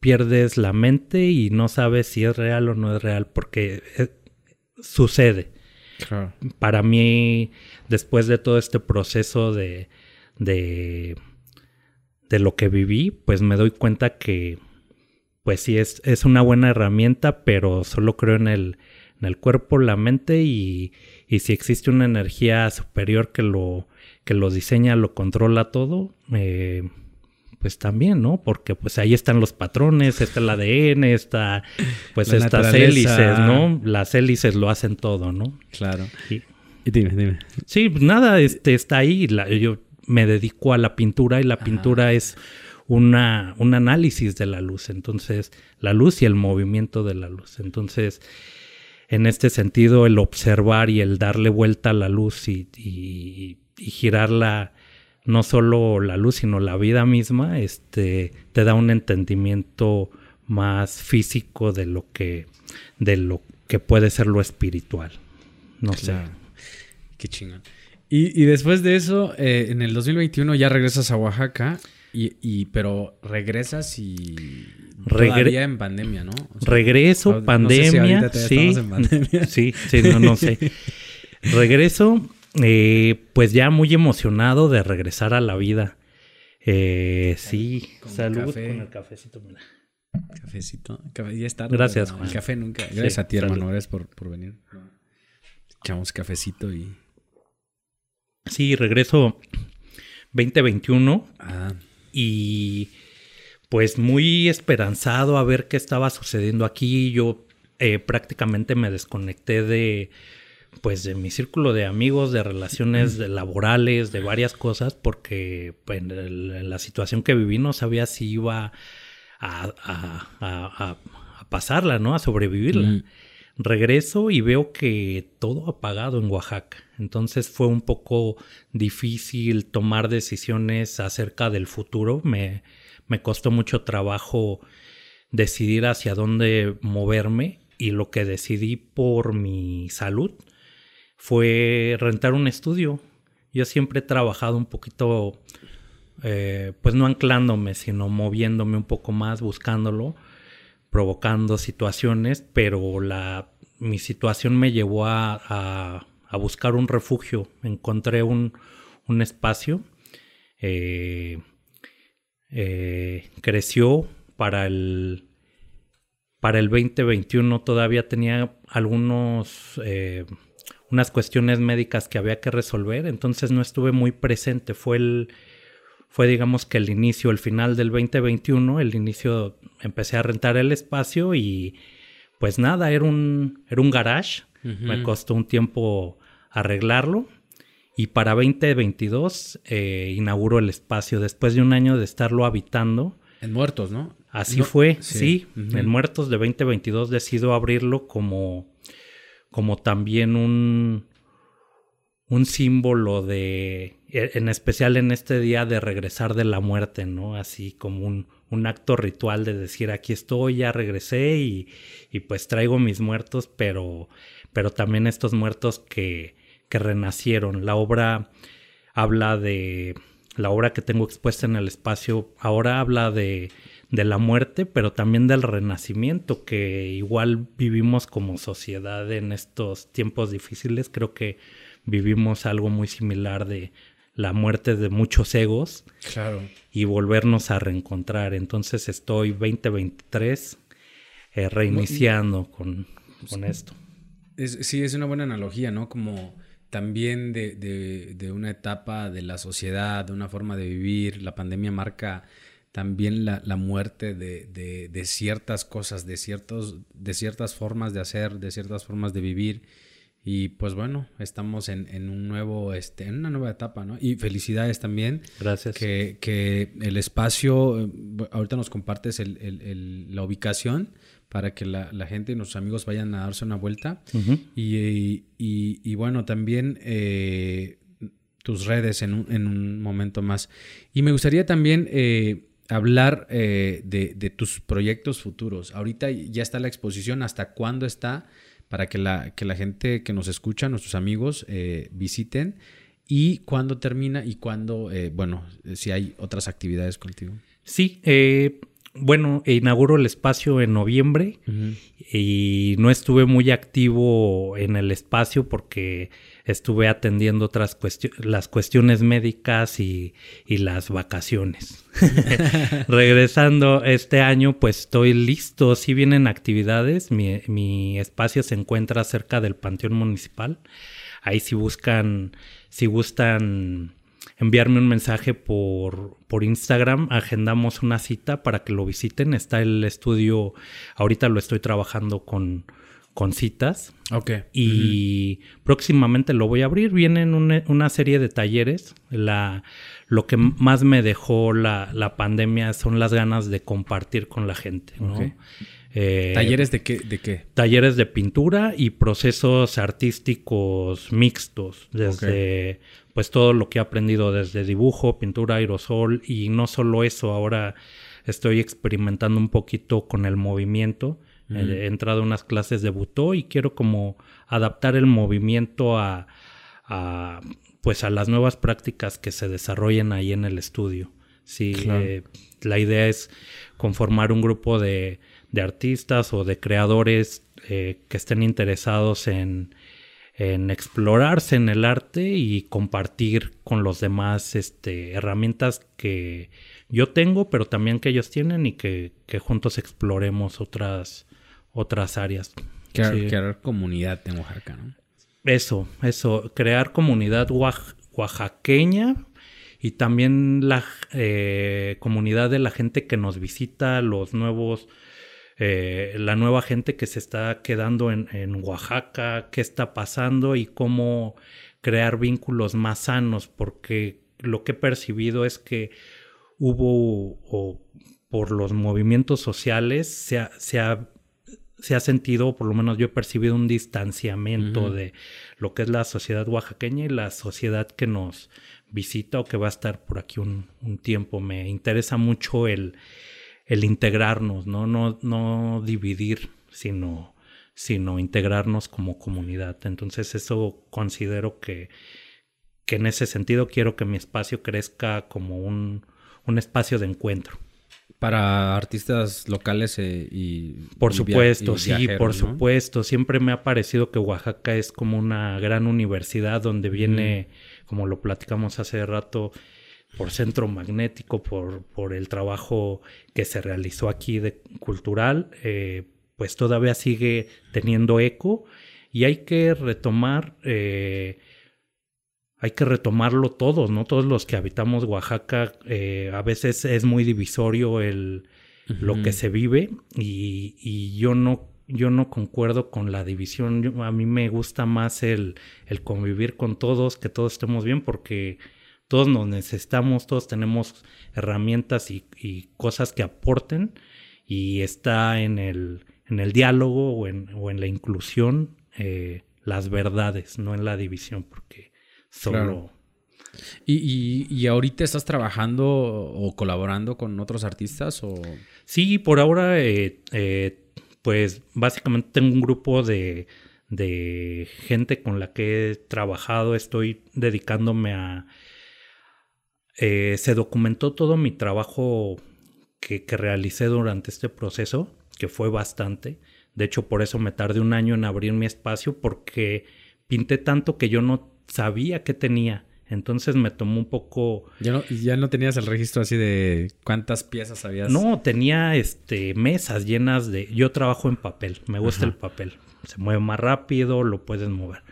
pierdes la mente y no sabes si es real o no es real, porque eh, sucede. Para mí, después de todo este proceso de, de, de lo que viví, pues me doy cuenta que pues sí, es, es una buena herramienta, pero solo creo en el, en el cuerpo, la mente y, y, si existe una energía superior que lo, que lo diseña, lo controla todo, eh, pues también, ¿no? Porque pues ahí están los patrones, está el ADN, está pues estas hélices, ¿no? Las hélices lo hacen todo, ¿no? Claro. Dime, dime. Sí, nada, este está ahí. yo me dedico a la pintura y la pintura es una, un análisis de la luz. Entonces, la luz y el movimiento de la luz. Entonces, en este sentido, el observar y el darle vuelta a la luz y, y, y girarla, no solo la luz, sino la vida misma, este, te da un entendimiento más físico de lo que, de lo que puede ser lo espiritual. No sé. Qué chingón. Y, después de eso, eh, en el 2021 ya regresas a Oaxaca, y, pero regresas y todavía en pandemia, ¿no? regreso, pandemia, sí, *laughs* sí, sí, no, no sé. regreso, eh, pues ya muy emocionado de regresar a la vida. Eh, sí, salud con el cafecito, mira. Cafecito. Ya está. Gracias, El café nunca. Gracias a ti, hermano. Gracias por, por venir. Echamos cafecito y. Sí, regreso 2021. Ah. Y pues muy esperanzado a ver qué estaba sucediendo aquí. Yo eh, prácticamente me desconecté de pues de mi círculo de amigos, de relaciones laborales, de varias cosas, porque pues, en, la situación que viví no sabía si iba a, pasarla, ¿no? A sobrevivirla. Regreso y veo que todo apagado en Oaxaca. Entonces fue un poco difícil tomar decisiones acerca del futuro. Me, me costó mucho trabajo decidir hacia dónde moverme y lo que decidí por mi salud fue rentar un estudio. Yo siempre he trabajado un poquito eh, pues no anclándome, sino moviéndome un poco más, buscándolo, provocando situaciones, pero la, mi situación me llevó a, a, buscar un refugio. Encontré un, un espacio, eh, eh, creció para el, para el 2021, todavía tenía algunos unas cuestiones médicas que había que resolver, entonces no estuve muy presente. Fue el, fue digamos que el inicio, el final del 2021, el inicio, empecé a rentar el espacio y pues nada, era un, era un garage, me costó un tiempo arreglarlo y para 2022 eh, inauguró el espacio después de un año de estarlo habitando. En Muertos, ¿no? Así fue, sí, en Muertos de 2022 decido abrirlo como, como también un, un símbolo de, e, en especial en este día de regresar de la muerte, ¿no? Así como un, un acto ritual de decir, aquí estoy, ya regresé y, y, pues traigo mis muertos, pero, pero también estos muertos que, que renacieron. La obra habla de, la obra que tengo expuesta en el espacio ahora habla de, de la muerte, pero también del renacimiento, que igual vivimos como sociedad en estos tiempos difíciles. Creo que vivimos algo muy similar de la muerte de muchos egos. Claro. Y volvernos a reencontrar. Entonces estoy 2023 eh, reiniciando con, con esto. sí, es una buena analogía, ¿no? Como también de, de, una etapa de la sociedad, de una forma de vivir. La pandemia marca también la, la muerte de, de, ciertas cosas, de, ciertos, de ciertas formas de hacer, de ciertas formas de vivir y pues bueno, estamos en, en, un nuevo, este, en una nueva etapa, ¿no? Y felicidades también. Gracias. Que, que el espacio, eh, ahorita nos compartes el, el, la ubicación para que la, la, gente y nuestros amigos vayan a darse una vuelta. y, y, y, bueno, también eh, tus redes en un, en un, momento más. Y me gustaría también eh, hablar de, de tus proyectos futuros. Ahorita ya está la exposición, ¿hasta cuándo está? Para que la, que la gente que nos escucha, nuestros amigos, eh, visiten y cuándo termina y cuándo, eh, bueno, si hay otras actividades contigo. Sí, eh, bueno, inauguro el espacio en noviembre y no estuve muy activo en el espacio porque estuve atendiendo otras cuestiones, las cuestiones médicas y, y las vacaciones. *laughs* Regresando este año, pues estoy listo. Si vienen actividades, mi, mi, espacio se encuentra cerca del Panteón Municipal. Ahí si buscan, si gustan enviarme un mensaje por, por Instagram, agendamos una cita para que lo visiten. Está el estudio, ahorita lo estoy trabajando con con citas. Ok. Y próximamente lo voy a abrir. Vienen una, una, serie de talleres. La, lo que más me dejó la, la, pandemia son las ganas de compartir con la gente. ¿no? Okay. Eh, ¿Talleres de qué, de qué? Talleres de pintura y procesos artísticos mixtos. Desde okay. pues todo lo que he aprendido desde dibujo, pintura, aerosol. Y no solo eso, ahora estoy experimentando un poquito con el movimiento. Mm. He entrado a unas clases de butó y quiero como adaptar el movimiento a, a, pues a las nuevas prácticas que se desarrollen ahí en el estudio. Sí, claro. eh, la idea es conformar un grupo de, de artistas o de creadores eh, que estén interesados en, en, explorarse en el arte y compartir con los demás este, herramientas que yo tengo, pero también que ellos tienen y que, que juntos exploremos otras, otras áreas. Crear, sí. crear, comunidad en Oaxaca, ¿no? Eso, eso, crear comunidad oaxaqueña y también la eh, comunidad de la gente que nos visita, los nuevos, eh, la nueva gente que se está quedando en, en, Oaxaca, qué está pasando y cómo crear vínculos más sanos, porque lo que he percibido es que hubo, o por los movimientos sociales, se ha, se ha se ha sentido, por lo menos yo he percibido un distanciamiento uh -huh. de lo que es la sociedad oaxaqueña y la sociedad que nos visita o que va a estar por aquí un, un tiempo. Me interesa mucho el, el integrarnos, ¿no? No, no dividir, sino, sino integrarnos como comunidad. Entonces eso considero que, que en ese sentido quiero que mi espacio crezca como un, un espacio de encuentro. Para artistas locales eh, y... Por y supuesto, y sí, por ¿no? supuesto. Siempre me ha parecido que Oaxaca es como una gran universidad donde viene, mm. como lo platicamos hace rato, por centro magnético, por, por el trabajo que se realizó aquí de cultural, eh, pues todavía sigue teniendo eco y hay que retomar... Eh, hay que retomarlo todos, ¿no? Todos los que habitamos Oaxaca, eh, a veces es muy divisorio el, uh -huh. lo que se vive y, y, yo no yo no concuerdo con la división. Yo, a mí me gusta más el, el convivir con todos, que todos estemos bien, porque todos nos necesitamos, todos tenemos herramientas y, y cosas que aporten y está en el, en el diálogo o en, o en la inclusión eh, las verdades, no en la división, porque Solo. Claro. ¿Y, y, y, ahorita estás trabajando o colaborando con otros artistas? O... Sí, por ahora, eh, eh, pues básicamente tengo un grupo de, de, gente con la que he trabajado. Estoy dedicándome a... Eh, se documentó todo mi trabajo que, que realicé durante este proceso, que fue bastante. De hecho, por eso me tardé un año en abrir mi espacio, porque pinté tanto que yo no sabía que tenía. Entonces me tomó un poco. ¿Ya no, ¿Ya no tenías el registro así de cuántas piezas habías? No, tenía este mesas llenas de. Yo trabajo en papel, me gusta Ajá. el papel. Se mueve más rápido, lo puedes mover.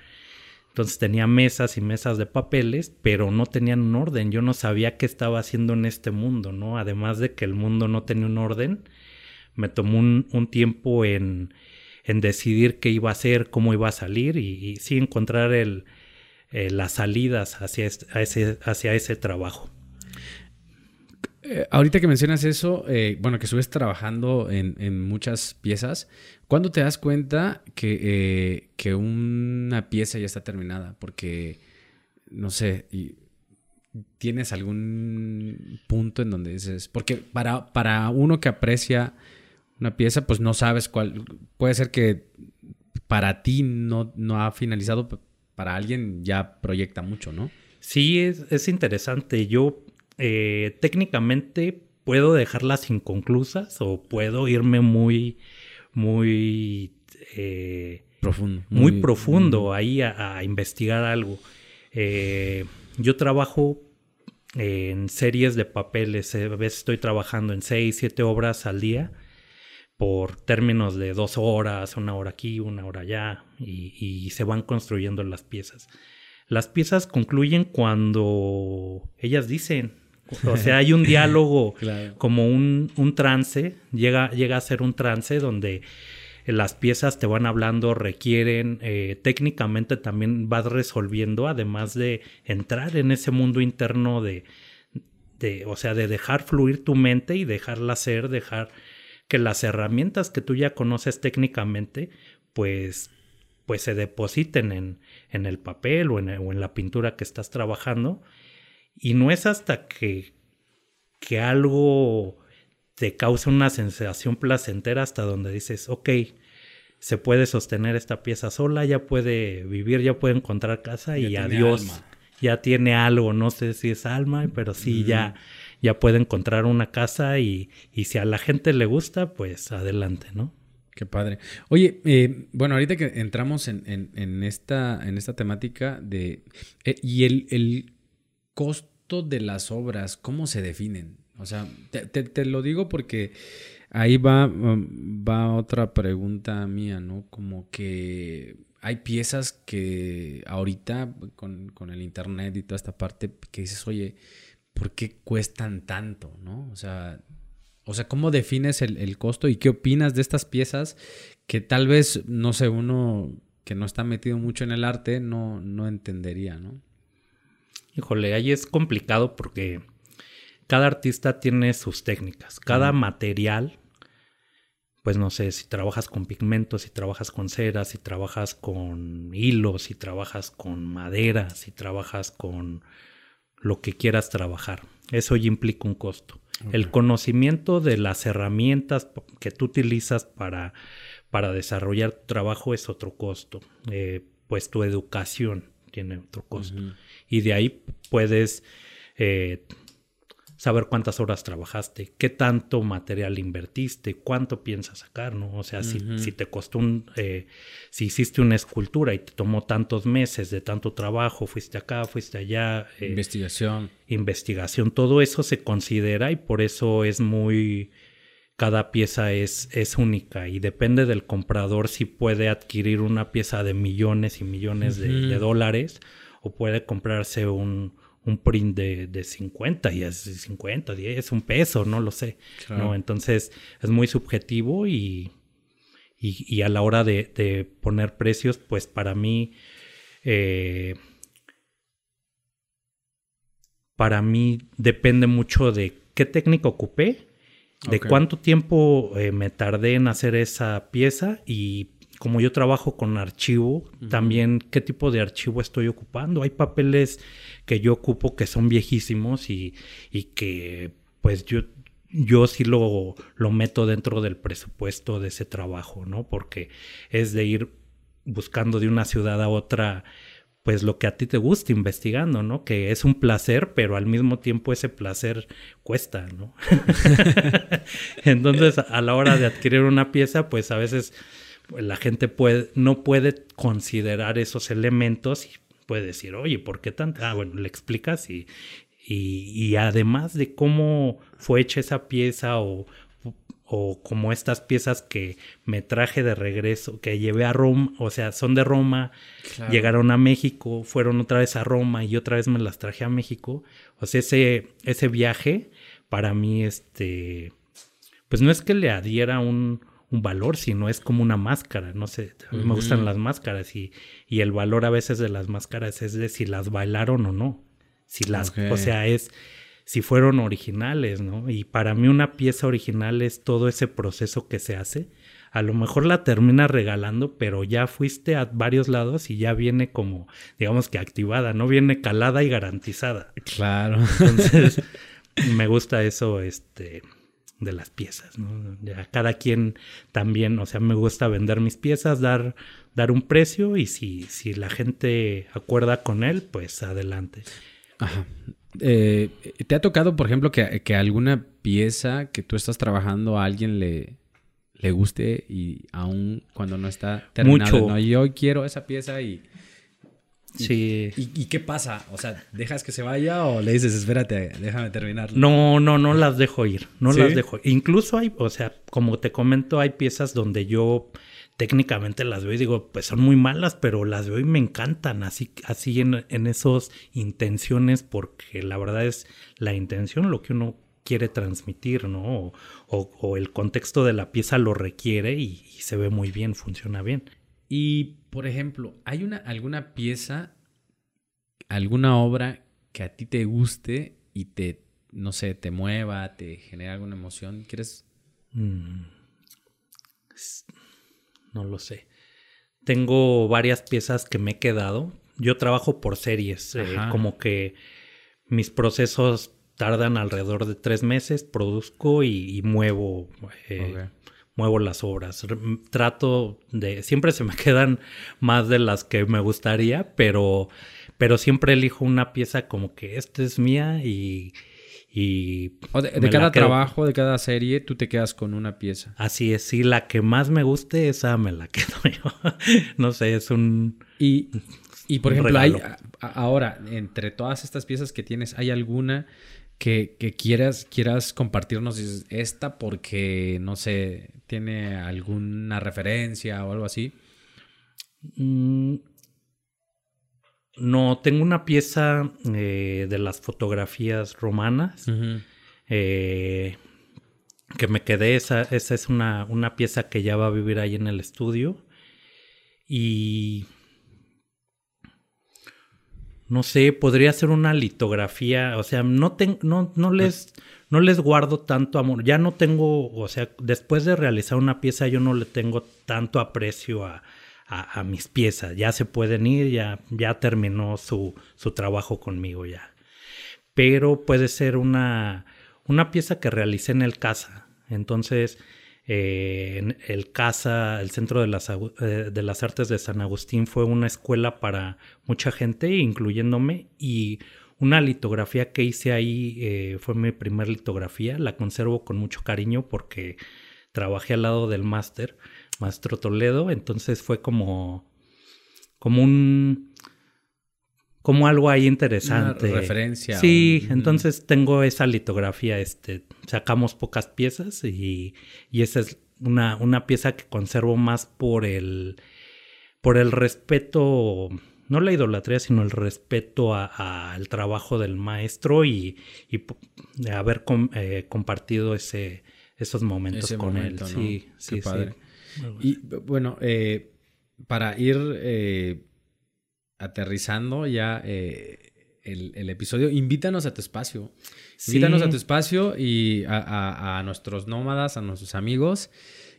Entonces tenía mesas y mesas de papeles, pero no tenían un orden. Yo no sabía qué estaba haciendo en este mundo, ¿no? Además de que el mundo no tenía un orden, me tomó un, un tiempo en, en, decidir qué iba a hacer, cómo iba a salir y, y sí encontrar el eh, las salidas hacia, ese, hacia ese trabajo. Eh, ahorita que mencionas eso, eh, bueno, que subes trabajando en, en, muchas piezas, ¿cuándo te das cuenta que, que, una pieza ya está terminada? Porque, no sé, y, ¿tienes algún punto en donde dices? Porque para, para uno que aprecia una pieza, pues no sabes cuál. Puede ser que para ti no, no ha finalizado, para alguien ya proyecta mucho, ¿no? Sí, es, es interesante. Yo eh, técnicamente puedo dejarlas inconclusas o puedo irme muy, muy... Eh, profundo. Muy, muy profundo muy... ahí a, a, investigar algo. Eh, yo trabajo en series de papeles, a veces estoy trabajando en seis, siete obras al día por términos de dos horas, una hora aquí, una hora allá, y, y, se van construyendo las piezas. Las piezas concluyen cuando ellas dicen, o sea, hay un *laughs* diálogo claro. como un, un, trance, llega, llega a ser un trance donde las piezas te van hablando, requieren, eh, técnicamente también vas resolviendo, además de entrar en ese mundo interno de, de, o sea, de dejar fluir tu mente y dejarla ser, dejar que las herramientas que tú ya conoces técnicamente, pues, pues se depositen en, en el papel o en, o en la pintura que estás trabajando. Y no es hasta que, que algo te causa una sensación placentera hasta donde dices, ok, se puede sostener esta pieza sola, ya puede vivir, ya puede encontrar casa y adiós. Ya tiene algo, no sé si es alma, pero sí ya, ya puede encontrar una casa y, y si a la gente le gusta, pues adelante, ¿no? Qué padre. Oye, eh, bueno, ahorita que entramos en, en, esta, en esta temática de... Eh, y el, el, costo de las obras, ¿cómo se definen? O sea, te, lo digo porque ahí va, um, va otra pregunta mía, ¿no? Como que hay piezas que ahorita con, con, el internet y toda esta parte que dices, oye, ¿por qué cuestan tanto? ¿No? O sea, o sea, ¿cómo defines el, el, costo y qué opinas de estas piezas que tal vez, no sé, uno que no está metido mucho en el arte no, no entendería, ¿no? Híjole, ahí es complicado porque cada artista tiene sus técnicas, cada material, pues no sé, si trabajas con pigmentos, si trabajas con ceras, si trabajas con hilos, si trabajas con madera, si trabajas con lo que quieras trabajar. Eso ya implica un costo. El conocimiento de las herramientas que tú utilizas para, para desarrollar tu trabajo es otro costo. Eh, pues tu educación tiene otro costo. Y de ahí puedes eh, saber cuántas horas trabajaste, qué tanto material invertiste, cuánto piensas sacar, ¿no? O sea, si, si, te costó un, eh, si hiciste una escultura y te tomó tantos meses de tanto trabajo, fuiste acá, fuiste allá. Eh, investigación. Investigación, todo eso se considera y por eso es muy, cada pieza es, es única y depende del comprador si puede adquirir una pieza de millones y millones de dólares o puede comprarse un un print de, de 50 y es 50, 10, es un peso, no lo sé. ¿no? Entonces es muy subjetivo y, y, a la hora de, poner precios, pues para mí, eh, para mí depende mucho de qué técnica ocupé, de cuánto tiempo eh, me tardé en hacer esa pieza y como yo trabajo con archivo, también qué tipo de archivo estoy ocupando. Hay papeles que yo ocupo que son viejísimos y, y que pues yo, yo sí lo, lo meto dentro del presupuesto de ese trabajo, ¿no? Porque es de ir buscando de una ciudad a otra pues lo que a ti te gusta investigando, ¿no? Que es un placer, pero al mismo tiempo ese placer cuesta, ¿no? *laughs* *laughs* Entonces, a la hora de adquirir una pieza, pues a veces la gente puede, no puede considerar esos elementos y puede decir, oye, ¿por qué tanto? Ah, bueno, le explicas y, y, además de cómo fue hecha esa pieza o, o como estas piezas que me traje de regreso, que llevé a Roma, o sea, son de Roma, llegaron a México, fueron otra vez a Roma y otra vez me las traje a México. O sea, ese, ese viaje para mí, este, pues no es que le adhiera un, un valor, sino es como una máscara. No sé, a mí me gustan las máscaras y, y, el valor a veces de las máscaras es de si las bailaron o no. Si las, o sea, es si fueron originales, ¿no? Y para mí una pieza original es todo ese proceso que se hace. A lo mejor la termina regalando, pero ya fuiste a varios lados y ya viene como, digamos que activada, no viene calada y garantizada. Claro. Entonces, *laughs* me gusta eso, este, de las piezas, ¿no? cada quien también, o sea, me gusta vender mis piezas, dar, dar un precio y si, si la gente acuerda con él, pues adelante. Ajá. Eh, ¿Te ha tocado, por ejemplo, que, que, alguna pieza que tú estás trabajando a alguien le, le guste y aún cuando no está terminado, Mucho. no, yo quiero esa pieza y Sí. ¿Y, qué pasa? O sea, ¿dejas que se vaya o le dices, espérate, déjame terminar? No, no, no las dejo ir. No las dejo. Incluso hay, o sea, como te comento, hay piezas donde yo técnicamente las veo y digo, pues son muy malas, pero las veo y me encantan. Así, así en, en esos intenciones, porque la verdad es la intención lo que uno quiere transmitir, ¿no? O, el contexto de la pieza lo requiere y, se ve muy bien, funciona bien. Y, por ejemplo, ¿hay una, alguna pieza, alguna obra que a ti te guste y te, no sé, te mueva, te genera alguna emoción? ¿Quieres? Mm. No lo sé. Tengo varias piezas que me he quedado. Yo trabajo por series, eh, como que mis procesos tardan alrededor de tres meses, produzco y, muevo, eh, muevo las obras. Trato de, siempre se me *laughs* quedan más de las que me gustaría, pero, pero siempre elijo una pieza como que esta es mía y... y de, cada trabajo, de cada serie, tú te quedas con una pieza. Así es, sí, la que más me guste, esa me la *laughs* quedo yo. no sé, es un... Y, *laughs* y por ejemplo, hay, ahora, entre todas estas piezas que tienes, ¿hay alguna que, quieras, quieras compartirnos esta porque, no sé, tiene alguna referencia o algo así? Mm, no, tengo una pieza eh, de las fotografías romanas. Eh, que me quedé, esa, esa es una, una pieza que ya va a vivir ahí en el estudio. Y no sé, podría ser una litografía, o sea, no, no, no, les, no les guardo tanto amor, ya no tengo, o sea, después de realizar una pieza yo no le tengo tanto aprecio a, a, mis piezas, ya se pueden ir, ya, ya terminó su, su trabajo conmigo ya. Pero puede ser una, una pieza que realicé en el casa, entonces eh, en el CASA, el Centro eh, de las Artes de San Agustín, fue una escuela para mucha gente, incluyéndome, y una litografía que hice ahí eh, fue mi primer litografía, la conservo con mucho cariño porque trabajé al lado del máster, Maestro Toledo, entonces fue como, como un como algo ahí interesante. Una referencia. Sí, entonces tengo esa litografía, este, sacamos pocas piezas y, y esa es una, una, pieza que conservo más por el, por el respeto, no la idolatría, sino el respeto al trabajo del maestro y, y haber eh, compartido ese, esos momentos con él. Sí, sí, padre. Y bueno, eh, para ir... Eh, aterrizando ya eh, el, episodio, invítanos a tu espacio. Invítanos a tu espacio y a, nuestros nómadas, a nuestros amigos,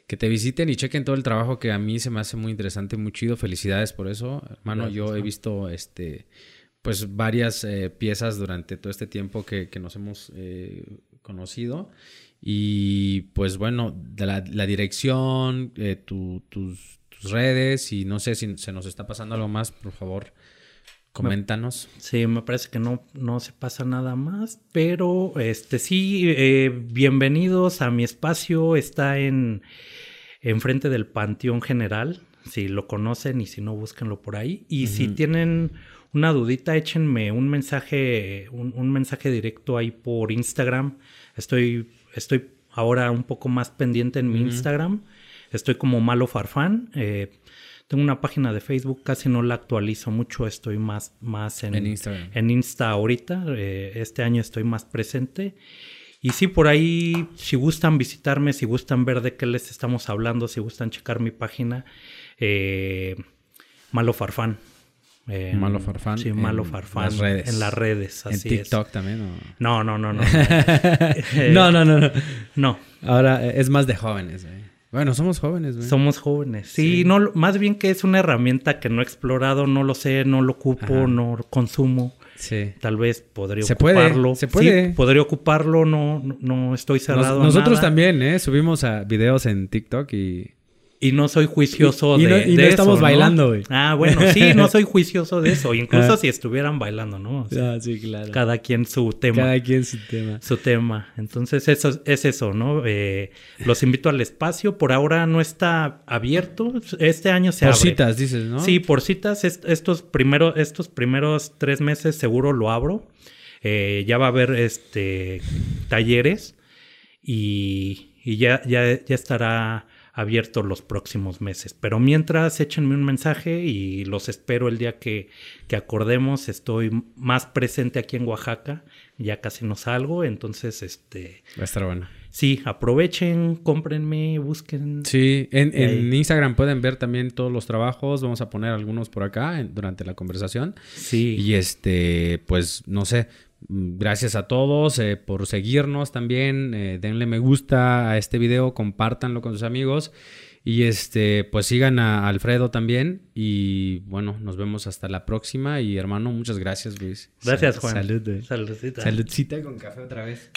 que te visiten y chequen todo el trabajo que a mí se me hace muy interesante, muy chido. Felicidades por eso, hermano. Yo he visto este pues varias eh, piezas durante todo este tiempo que, nos hemos eh, conocido. Y pues bueno, de la, dirección, tus redes y no sé si se nos está pasando algo más, por favor, coméntanos. Sí, me parece que no, no se pasa nada más, pero este sí, eh, bienvenidos a mi espacio, está en enfrente del Panteón General, si lo conocen y si no, búsquenlo por ahí. Y si tienen una dudita, échenme un mensaje, un, mensaje directo ahí por Instagram. Estoy, estoy ahora un poco más pendiente en mi Instagram. Estoy como Malo Farfán. Eh, tengo una página de Facebook, casi no la actualizo mucho, estoy más, más en, en Insta ahorita. Eh, este año estoy más presente. Y sí, por ahí, si gustan visitarme, si gustan ver de qué les estamos hablando, si gustan checar mi página, eh, Malo Farfán. Malo Farfán. Sí, Malo Farfán. Las redes. En las redes. Así ¿En TikTok también? No, no, no, no. *laughs* No. no, no, no, no. Ahora es más de jóvenes. Bueno, somos jóvenes, güey. Somos jóvenes. Sí, no, más bien que es una herramienta que no he explorado, no lo sé, no lo ocupo, no consumo. Sí. Tal vez podría se ocuparlo. Puede, se puede. Sí, podría ocuparlo, no, no estoy cerrado. nosotros también, ¿eh? Subimos a videos en TikTok y y no soy juicioso de, no, y no estamos bailando, güey. Ah, bueno, sí, *laughs* no soy juicioso de eso. Incluso ah. si estuvieran bailando, ¿no? ah, sí, claro. Cada quien su tema. Cada quien su tema. Su tema. Entonces, eso es eso, ¿no? Eh, los invito al espacio. Por ahora no está abierto. Este año se abre. Por citas, dices, ¿no? Sí, por citas. estos, primeros, estos primeros tres meses seguro lo abro. Eh, ya va a haber este talleres y, y ya, ya, ya estará abierto los próximos meses. Pero mientras, échenme un mensaje y los espero el día que, que acordemos. Estoy más presente aquí en Oaxaca, ya casi no salgo, entonces este... Va a estar bueno. Sí, aprovechen, cómprenme, busquen. Sí, en, en Instagram pueden ver también todos los trabajos. Vamos a poner algunos por acá durante la conversación. Sí. Y este, pues, no sé. Mm, gracias a todos eh, por seguirnos también. Eh, denle me gusta a este video, compártanlo con sus amigos. Y este, pues sigan a Alfredo también. Y bueno, nos vemos hasta la próxima. Y hermano, muchas gracias, Luis. Gracias, Juan. Salud. Saludcita. Saludcita con café otra vez.